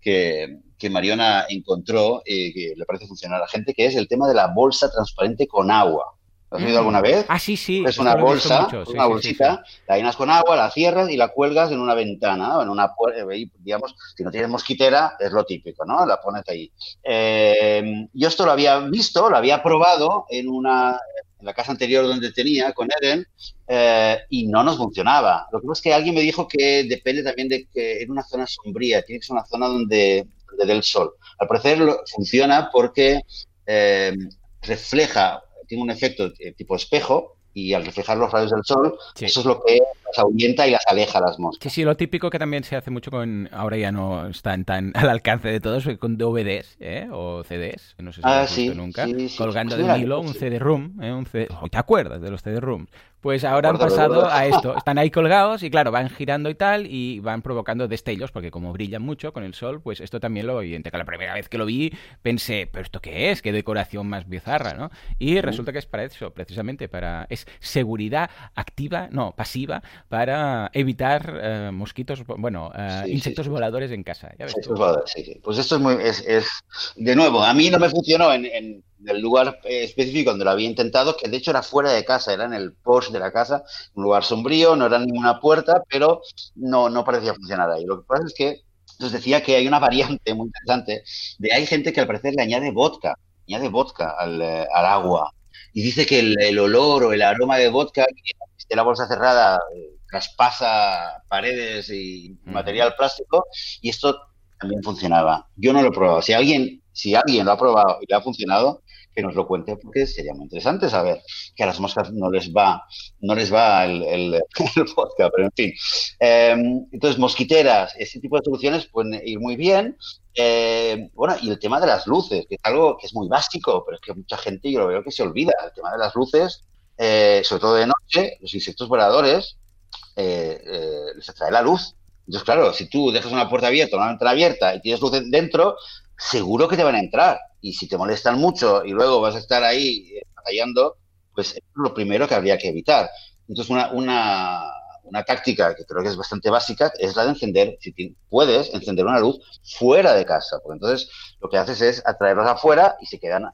que, que Mariona encontró y que le parece funcionar a la gente, que es el tema de la bolsa transparente con agua. ¿Lo has oído alguna vez? Ah, sí, sí. Es una bolsa, una bolsita, la llenas con agua, la cierras y la cuelgas en una ventana, en una eh, digamos, si no tienes mosquitera, es lo típico, ¿no? La pones ahí. Eh, yo esto lo había visto, lo había probado en una, la casa anterior donde tenía con Eden eh, y no nos funcionaba. Lo que pasa es que alguien me dijo que depende también de que en una zona sombría, tiene que ser una zona donde, donde dé el sol. Al parecer funciona porque eh, refleja, tiene un efecto tipo espejo y al reflejar los rayos del sol, eso es lo que las ahuyenta y las aleja las moscas. Sí, sí, lo típico que también se hace mucho con, ahora ya no están tan al alcance de todos, con DVDs ¿eh? o CDs, no sé si ah, lo sí, nunca, colgando pues del hilo un CD-ROOM, ¿eh? un CD... ¿te acuerdas de los CD-ROOMs? Pues ahora han pasado a esto. Están ahí colgados y claro, van girando y tal y van provocando destellos porque como brillan mucho con el sol, pues esto también lo que La primera vez que lo vi pensé, ¿pero esto qué es? ¿Qué decoración más bizarra, no? Y resulta que es para eso, precisamente, para... Es seguridad activa, no, pasiva, para evitar eh, mosquitos, bueno, eh, insectos voladores en casa. Pues esto es muy... Es, De nuevo, a mí no me funcionó en del lugar específico donde lo había intentado, que de hecho era fuera de casa, era en el post de la casa, un lugar sombrío, no era ninguna puerta, pero no, no parecía funcionar ahí. Lo que pasa es que os decía que hay una variante muy interesante de hay gente que al parecer le añade vodka, añade vodka al, eh, agua y dice que el, olor o el aroma de vodka que esté la bolsa cerrada eh, traspasa paredes y material plástico y esto también funcionaba. Yo no lo he probado. Si alguien, si alguien lo ha probado y le ha funcionado, que nos lo cuente porque sería muy interesante saber que a las moscas no les va, no les va el, el, vodka, pero en fin. Em, entonces, mosquiteras, ese tipo de soluciones pueden ir muy bien. Em, bueno, y el tema de las luces, que es algo que es muy básico, pero es que mucha gente yo lo veo que se olvida. El tema de las luces, eh, sobre todo de noche, los insectos voladores eh, eh, les atrae la luz. Entonces, claro, si tú dejas una puerta abierta, una ventana abierta y tienes luz dentro, seguro que te van a entrar. Y si te molestan mucho y luego vas a estar ahí batallando, pues es lo primero que habría que evitar. Entonces, una, una, una táctica que creo que es bastante básica es la de encender, si puedes, encender una luz fuera de casa, porque entonces lo que haces es atraerlos afuera y se quedan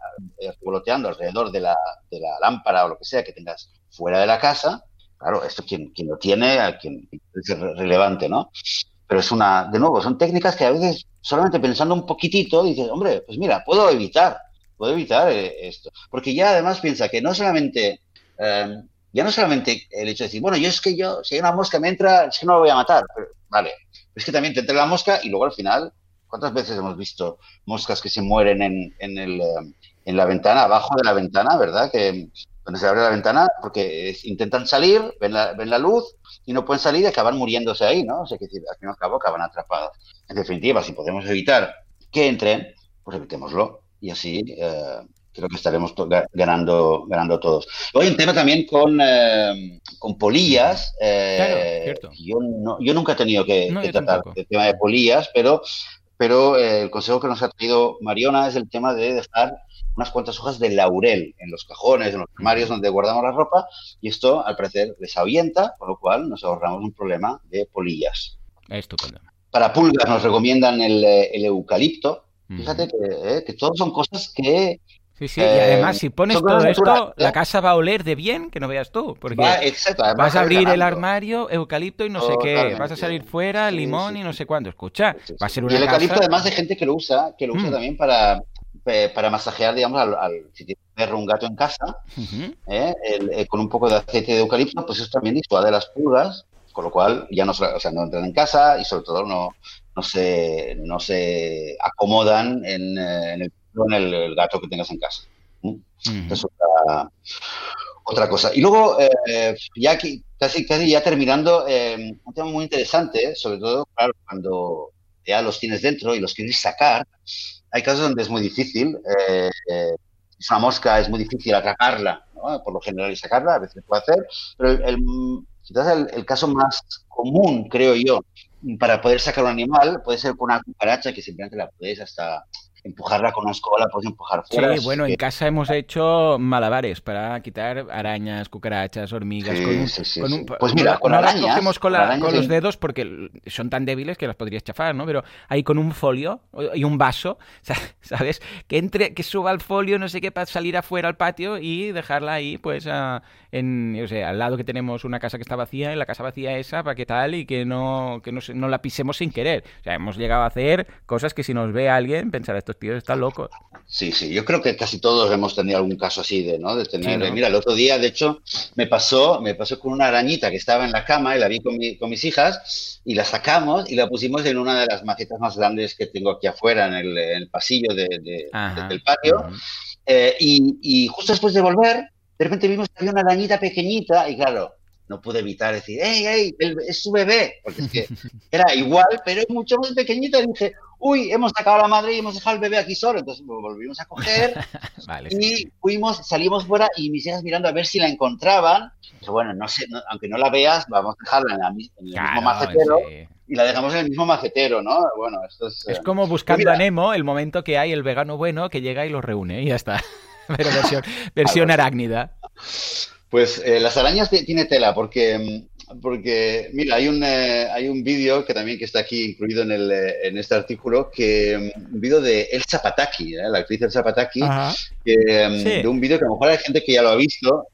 eh, revoloteando alrededor de la, de la lámpara o lo que sea que tengas fuera de la casa. Claro, esto quien, quien lo tiene, a quien es relevante, ¿no? Pero es una, de nuevo, son técnicas que a veces solamente pensando un poquitito dices, hombre, pues mira, puedo evitar, puedo evitar eh, esto. Porque ya además piensa que no solamente, em, ya no solamente el hecho de decir, bueno, yo es que yo, si hay una mosca me entra, es que no lo voy a matar. vale, es que también te entra la mosca y luego al final, ¿cuántas veces hemos visto moscas que se mueren en, en, el, em, en la ventana, abajo de la ventana, ¿verdad? Que donde se abre la ventana porque intentan salir, ven la, ven la luz y no pueden salir y acaban muriéndose ahí, ¿no? O sea, que al fin y al cabo acaban atrapados. En definitiva, si podemos evitar que entren, pues evitémoslo. Y así eh, creo que estaremos ganando, ganando todos. Hoy un tema también con, eh, con polillas. Eh, claro. Yo, no, yo nunca he tenido que, tratar el tema de polillas, pero, pero el consejo que nos ha traído Mariona es el tema de dejar unas cuantas hojas de laurel en los cajones, en los armarios donde guardamos la ropa, y esto al parecer les ahuyenta, con lo cual nos ahorramos un problema de polillas. Estupendo. Para pulgas nos recomiendan el, eucalipto. Fíjate que, eh, que son cosas que Sí, sí, y además si pones todo esto, la casa va a oler de bien, que no veas tú, porque vas a abrir el armario, eucalipto y no sé qué, vas a salir fuera, limón y no sé cuánto. Escucha, va a ser una Y el eucalipto además de gente que lo usa, que lo usa mm. también para, para masajear, digamos, al, si tienes un perro un gato en casa, ¿eh? Eh, con un poco de aceite de eucalipto, pues eso también disuade las pulgas, con lo cual ya no, o sea, no entran en casa y sobre todo no, no, se, no se acomodan en, eh, en, el, en el, gato que tengas en casa. Es otra, otra, cosa. Y luego, ya casi, casi ya terminando, un tema muy interesante, sobre todo, claro, cuando ya los tienes dentro y los quieres sacar, hay casos donde es muy difícil. Eh, eh, una mosca, es muy difícil atraparla, por lo general y sacarla, a veces se puede hacer, pero el, el, el, caso más común, creo yo, para poder sacar un animal puede ser con una cucaracha que simplemente la puedes hasta empujarla con una escoba, puedes empujar fuera. Sí, bueno, en casa hemos hecho malabares para quitar arañas, cucarachas, hormigas. con un, pues mira, con arañas, cogemos con, los dedos porque son tan débiles que las podrías chafar, ¿no? Pero ahí con un folio y un vaso, ¿sabes? Que entre, que suba el folio, no sé qué, para salir afuera al patio y dejarla ahí, pues, en, o sea, al lado que tenemos una casa que está vacía, en la casa vacía esa, para que tal y que no, que no, no la pisemos sin querer. O sea, hemos llegado a hacer cosas que si nos ve alguien pensará esto estos tíos están locos. Sí, sí, yo creo que casi todos hemos tenido algún caso así de, ¿no? De tener, mira, el otro día, de hecho, me pasó, me pasó con una arañita que estaba en la cama y la vi con, con mis hijas y la sacamos y la pusimos en una de las macetas más grandes que tengo aquí afuera, en el, pasillo de, del patio. Eh, y, y justo después de volver, de repente vimos que había una arañita pequeñita y claro, no pude evitar decir, ¡hey, hey! Es su bebé, porque es que era igual, pero mucho más pequeñita. Y dije, uy, hemos sacado a la madre y hemos dejado al bebé aquí solo. Entonces lo volvimos a coger y fuimos, salimos fuera y mis hijas mirando a ver si la encontraban. bueno, no sé, aunque no la veas, vamos a dejarla en, el mismo macetero. Y la dejamos en el mismo macetero, ¿no? Bueno, esto es... Es como buscando a Nemo el momento que hay el vegano bueno que llega y los reúne y ya está. Pero versión, versión arácnida. Pues eh, las arañas tiene tela, porque, mm, porque mira, hay un, eh, hay un vídeo que también que está aquí incluido en, el, eh, en este artículo, que mm, un vídeo de Elsa Pataki, la actriz Elsa Pataki, que, mm, de un vídeo que a lo mejor hay gente que ya lo ha visto,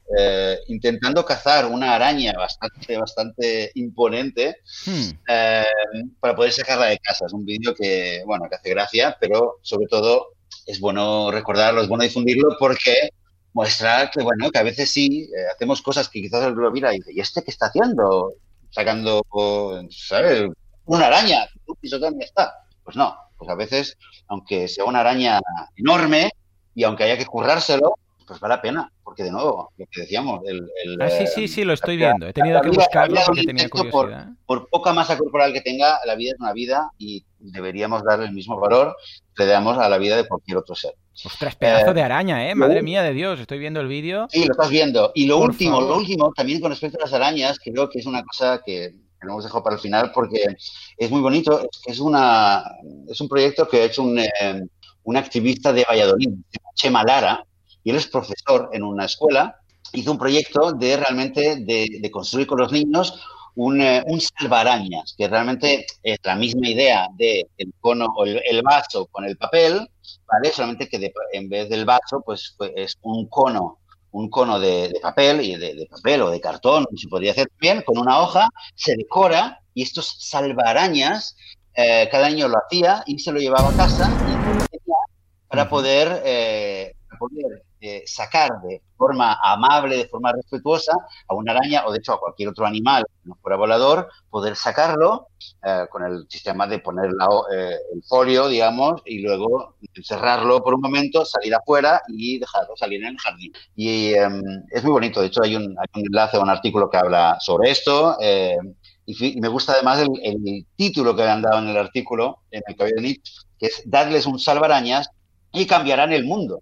intentando cazar una araña bastante, bastante imponente hmm. para poder sacarla de casa. Es un vídeo que, bueno, que hace gracia, pero sobre todo es bueno recordarlo, es bueno difundirlo porque muestra que, bueno, que a veces sí, eh, hacemos cosas que quizás lo mira y dice, ¿y este qué está haciendo? Sacando, ¿sabes? Una araña, un está. Pues no, pues a veces, aunque sea una araña enorme y aunque haya que currárselo, pues vale la pena, porque de nuevo, lo que decíamos, el... ah, sí, sí, sí, lo estoy viendo. He tenido que buscarlo porque tenía curiosidad. Por, poca masa corporal que tenga, la vida es una vida y deberíamos darle el mismo valor que le damos a la vida de cualquier otro ser. Ostras, pedazo de araña, ¿eh? Madre mía de Dios, estoy viendo el vídeo. Sí, lo estás viendo. Y lo último, lo último, también con respecto a las arañas, creo que es una cosa que lo hemos dejado para el final porque es muy bonito. Es, una, es un proyecto que ha hecho un, eh, un activista de Valladolid, Chema Lara, y él es profesor en una escuela, hizo un proyecto de realmente de, construir con los niños un, eh, un, salvarañas, que realmente es la misma idea de el cono o el, vaso con el papel, ¿vale? Solamente que en vez del vaso, pues, pues, es un cono, un cono de, papel y de, papel o de cartón, se podría hacer bien, con una hoja, se decora y estos salvarañas eh, cada año lo hacía y se lo llevaba a casa y para poder, eh, para poder eh, sacar de forma amable, de forma respetuosa, a una araña o de hecho a cualquier otro animal que no fuera volador, poder sacarlo eh, con el sistema de poner eh, el folio, digamos, y luego encerrarlo por un momento, salir afuera y dejarlo salir en el jardín. Y em, es muy bonito, de hecho hay un, hay un enlace a un artículo que habla sobre esto. Y, me gusta además el, título que han dado en el artículo, en el cabello de que es Darles un salvarañas y cambiarán el mundo.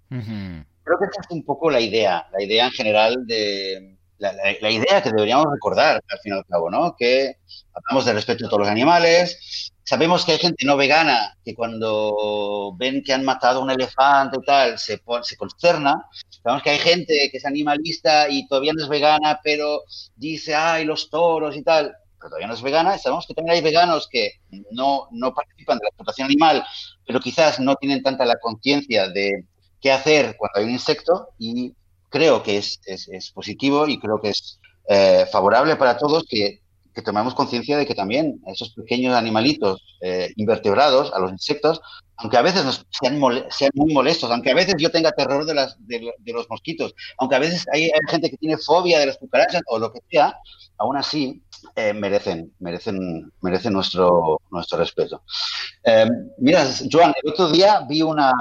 Creo que esa es un poco la idea, la idea en general de la, idea que deberíamos recordar al fin y al cabo, ¿no? Que hablamos de respeto a todos los animales. Sabemos que hay gente no vegana que cuando ven que han matado a un elefante y tal, se, se consterna. Sabemos que hay gente que es animalista y todavía no es vegana, pero dice, ay, los toros y tal, pero todavía no es vegana. Sabemos que también hay veganos que no, no participan de la explotación animal, pero quizás no tienen tanta la conciencia de qué hacer cuando hay un insecto y creo que es, es, positivo y creo que es eh, favorable para todos que, que tomemos conciencia de que también esos pequeños animalitos eh, invertebrados, a los insectos, aunque a veces nos sean, sean, muy molestos, aunque a veces yo tenga terror de, las, de, los mosquitos, aunque a veces hay, gente que tiene fobia de las cucarachas o lo que sea, aún así eh, merecen, merecen, merecen nuestro, nuestro respeto. mira, Joan, el otro día vi una,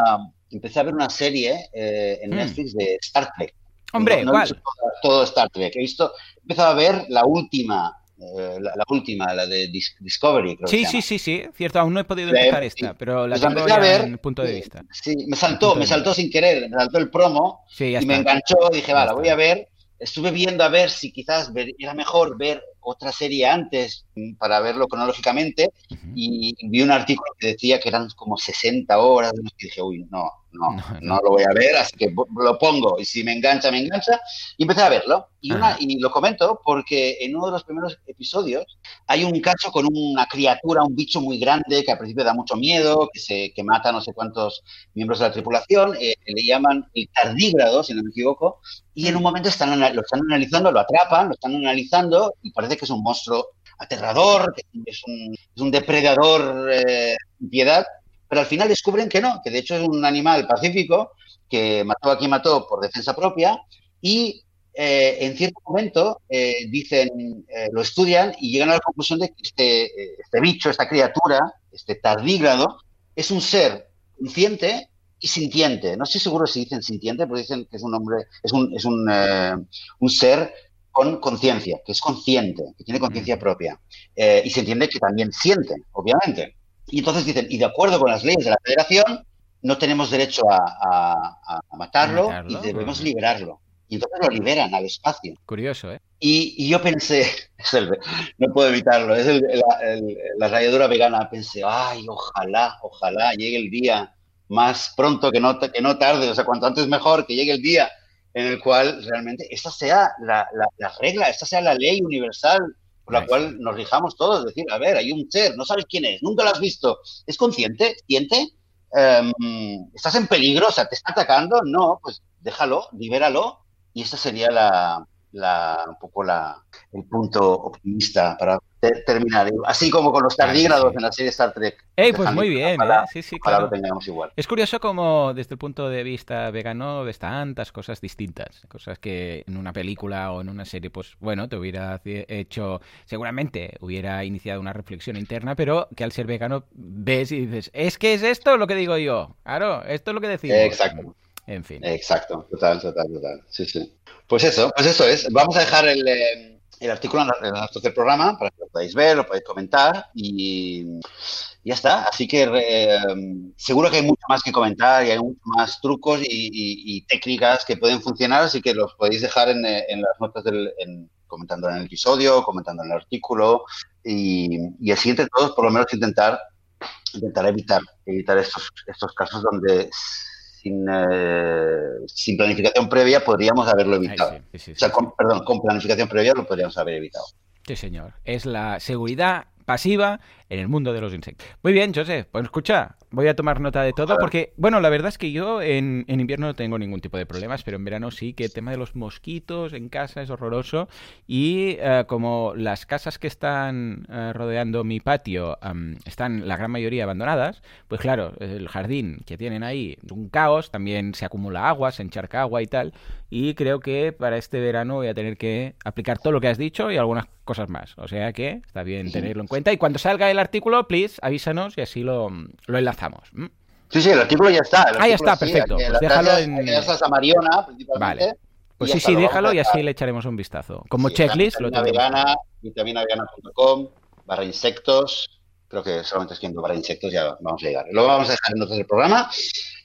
empecé a ver una serie eh, en mm. Netflix de Star Trek. Hombre, ¿cuál? todo, Star Trek. He visto, he empezado a ver la última, eh, la, última, la de Discovery. Creo sí, sí, sí, sí, cierto. Aún no he podido empezar esta, pero la pues tengo ya ver, en punto de vista. Sí, me saltó, me saltó sin querer, me saltó el promo y me enganchó. Dije, va, la voy a ver. Estuve viendo a ver si quizás era mejor ver otra serie antes mm, para verlo cronológicamente y vi un artículo que decía que eran como 60 horas y dije, uy, no, no, no, lo voy a ver, así que lo pongo y si me engancha, me engancha y empecé a verlo. Y, una, y lo comento porque en uno de los primeros episodios hay un caso con una criatura, un bicho muy grande que al principio da mucho miedo, que, se, que mata no sé cuántos miembros de la tripulación, eh, le llaman el tardígrado, si no me equivoco, y en un momento están, lo están analizando, lo atrapan, lo están analizando y parece que es un monstruo aterrador, que es un, depredador eh, piedad, pero al final descubren que no, que de hecho es un animal pacífico que mató a quien mató por defensa propia y eh, en cierto momento eh, dicen, eh, lo estudian y llegan a la conclusión de que este, este bicho, esta criatura, este tardígrado, es un ser consciente y sintiente. No estoy seguro si dicen sintiente, pero dicen que es un hombre, es un, es un, un ser con conciencia, que es consciente, que tiene conciencia mm. propia. y se entiende que también siente, obviamente. Y entonces dicen, y de acuerdo con las leyes de la federación, no tenemos derecho a, matarlo, y debemos liberarlo. Y entonces lo liberan al espacio. Curioso, ¿eh? Y, yo pensé, no puedo evitarlo, es la rayadura vegana. Pensé, ay, ojalá, ojalá llegue el día más pronto que no, que no tarde, o sea, cuanto antes mejor, que llegue el día en el cual realmente esta sea la, regla, esta sea la ley universal por la cual nos rijamos todos. Decir, a ver, hay un ser, no sabes quién es, nunca lo has visto, ¿es consciente? ¿Siente? Em, ¿Estás en peligro? O sea, ¿te está atacando? No, pues déjalo, libéralo y esta sería la, la, un poco la, el punto optimista para terminar. Así como con los tardígrados en la serie Star Trek. Ey, pues muy bien, ¿eh? sí, sí, claro. lo igual. Es curioso como desde el punto de vista vegano ves tantas cosas distintas, cosas que en una película o en una serie, pues bueno, te hubiera hecho, seguramente hubiera iniciado una reflexión interna, pero que al ser vegano ves y dices, es que es esto lo que digo yo, claro, esto es lo que decimos. Exacto. En fin. Exacto, total, total, total. Sí, sí. Pues eso, pues eso es. Vamos a dejar el, eh, el artículo en notas del programa para que lo podáis ver, lo podáis comentar y ya está. Así que eh, seguro que hay mucho más que comentar y hay muchos más trucos y, técnicas que pueden funcionar, así que los podéis dejar en, eh, en las notas del, en, comentando en el episodio, comentando en el artículo y, y así entre todos por lo menos intentar intentar evitar evitar estos estos casos donde eh, sin, planificación previa podríamos haberlo evitado. o sea, perdón, con planificación previa lo podríamos haber evitado. Sí, señor. Es la seguridad pasiva en el mundo de los insectos. Muy bien, José, pues escucha, voy a tomar nota de todo porque, bueno, la verdad es que yo en, invierno no tengo ningún tipo de problemas, pero en verano sí que el tema de los mosquitos en casa es horroroso y eh, como las casas que están eh, rodeando mi patio están la gran mayoría abandonadas, pues claro, el jardín que tienen ahí es un caos, también se acumula agua, se encharca agua y tal, y creo que para este verano voy a tener que aplicar todo lo que has dicho y algunas cosas más. O sea que está bien tenerlo en cuenta y cuando salga el artículo, please, avísanos y así lo, lo enlazamos. Sí, sí, el artículo ya está. ah, ya está, perfecto. pues déjalo en. a Mariona, principalmente. Vale. Pues sí, sí, déjalo y así le echaremos un vistazo. Como checklist lo tenemos. Vegana, vegana.com, barra insectos. Creo que solamente escribiendo barra insectos ya vamos a llegar. Lo vamos a dejar en notas del programa.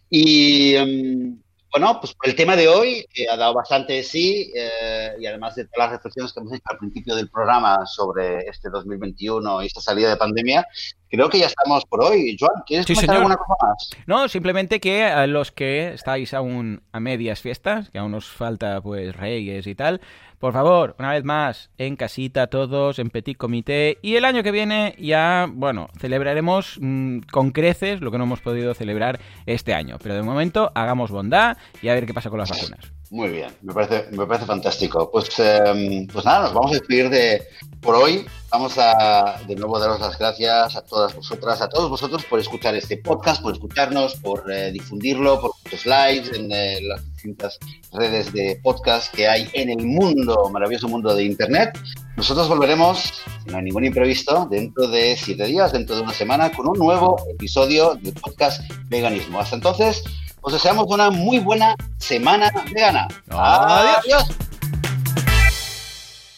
Y. Em, bueno, pues el tema de hoy, que ha dado bastante de sí, eh, y además de todas las reflexiones que hemos hecho al principio del programa sobre este 2021 y esta salida de pandemia, creo que ya estamos por hoy. Joan, ¿quieres comentar alguna cosa más? No, simplemente que a los que estáis aún a medias fiestas, que aún nos falta pues reyes y tal, por favor, una vez más, en casita todos, en petit comité. Y el año que viene ya, bueno, celebraremos mm, con creces lo que no hemos podido celebrar este año. Pero de momento, hagamos bondad y a ver qué pasa con las vacunas. Muy bien, me parece, me parece fantástico. Pues, em, pues nada, nos vamos a despedir de por hoy. Vamos a de nuevo daros las gracias a todas vosotras, a todos vosotros por escuchar este podcast, por escucharnos, por eh, difundirlo, por los likes en eh, las distintas redes de podcast que hay en el mundo, maravilloso mundo de Internet. Nosotros volveremos, si no hay ningún imprevisto, dentro de siete días, dentro de una semana, con un nuevo episodio del podcast Veganismo. Hasta entonces, os deseamos una muy buena semana vegana. Adiós. Adiós.